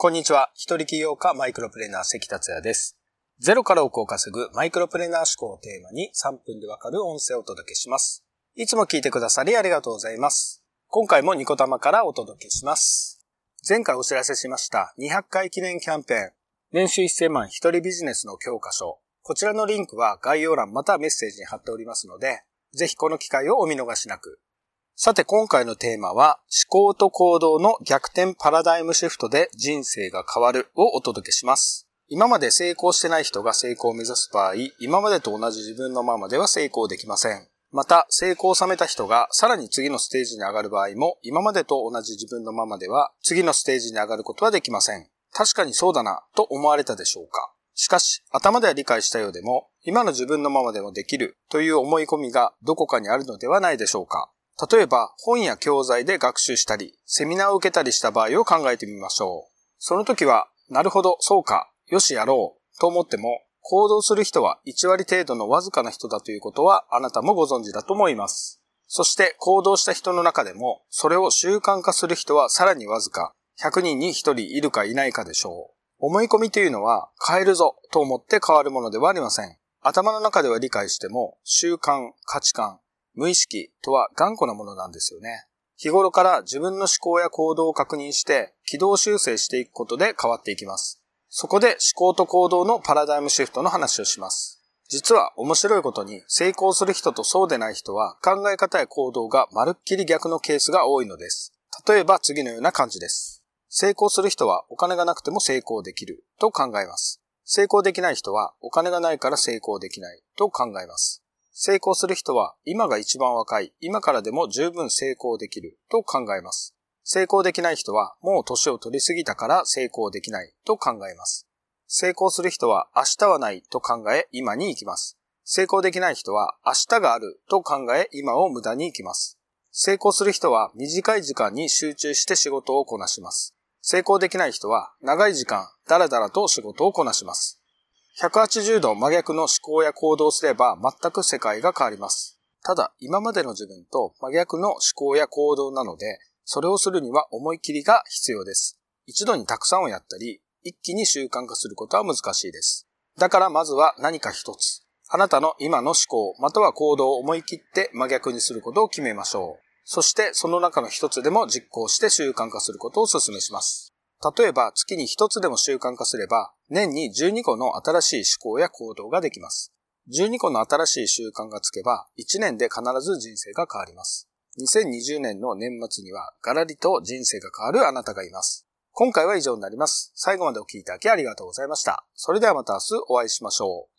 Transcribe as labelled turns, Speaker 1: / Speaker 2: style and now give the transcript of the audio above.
Speaker 1: こんにちは。一人起業家マイクロプレーナー関達也です。ゼロから億を稼ぐマイクロプレーナー思考をテーマに3分でわかる音声をお届けします。いつも聞いてくださりありがとうございます。今回もニコ玉からお届けします。前回お知らせしました200回記念キャンペーン、年収1000万一人ビジネスの教科書。こちらのリンクは概要欄またはメッセージに貼っておりますので、ぜひこの機会をお見逃しなく。さて今回のテーマは思考と行動の逆転パラダイムシフトで人生が変わるをお届けします。今まで成功してない人が成功を目指す場合、今までと同じ自分のままでは成功できません。また、成功を収めた人がさらに次のステージに上がる場合も、今までと同じ自分のままでは次のステージに上がることはできません。確かにそうだな、と思われたでしょうか。しかし、頭では理解したようでも、今の自分のままでもできるという思い込みがどこかにあるのではないでしょうか。例えば、本や教材で学習したり、セミナーを受けたりした場合を考えてみましょう。その時は、なるほど、そうか、よしやろう、と思っても、行動する人は1割程度のわずかな人だということはあなたもご存知だと思います。そして行動した人の中でも、それを習慣化する人はさらにわずか、100人に1人いるかいないかでしょう。思い込みというのは、変えるぞと思って変わるものではありません。頭の中では理解しても、習慣、価値観、無意識とは頑固なものなんですよね。日頃から自分の思考や行動を確認して軌道修正していくことで変わっていきます。そこで思考と行動のパラダイムシフトの話をします。実は面白いことに成功する人とそうでない人は考え方や行動がまるっきり逆のケースが多いのです。例えば次のような感じです。成功する人はお金がなくても成功できると考えます。成功できない人はお金がないから成功できないと考えます。成功する人は今が一番若い、今からでも十分成功できると考えます。成功できない人はもう年を取りすぎたから成功できないと考えます。成功する人は明日はないと考え今に行きます。成功できない人は明日があると考え今を無駄に行きます。成功する人は短い時間に集中して仕事をこなします。成功できない人は長い時間だらだらと仕事をこなします。180度真逆の思考や行動をすれば全く世界が変わります。ただ、今までの自分と真逆の思考や行動なので、それをするには思い切りが必要です。一度にたくさんをやったり、一気に習慣化することは難しいです。だからまずは何か一つ。あなたの今の思考または行動を思い切って真逆にすることを決めましょう。そしてその中の一つでも実行して習慣化することをお勧めします。例えば月に一つでも習慣化すれば年に12個の新しい思考や行動ができます。12個の新しい習慣がつけば1年で必ず人生が変わります。2020年の年末にはガラリと人生が変わるあなたがいます。今回は以上になります。最後までお聴きいただきありがとうございました。それではまた明日お会いしましょう。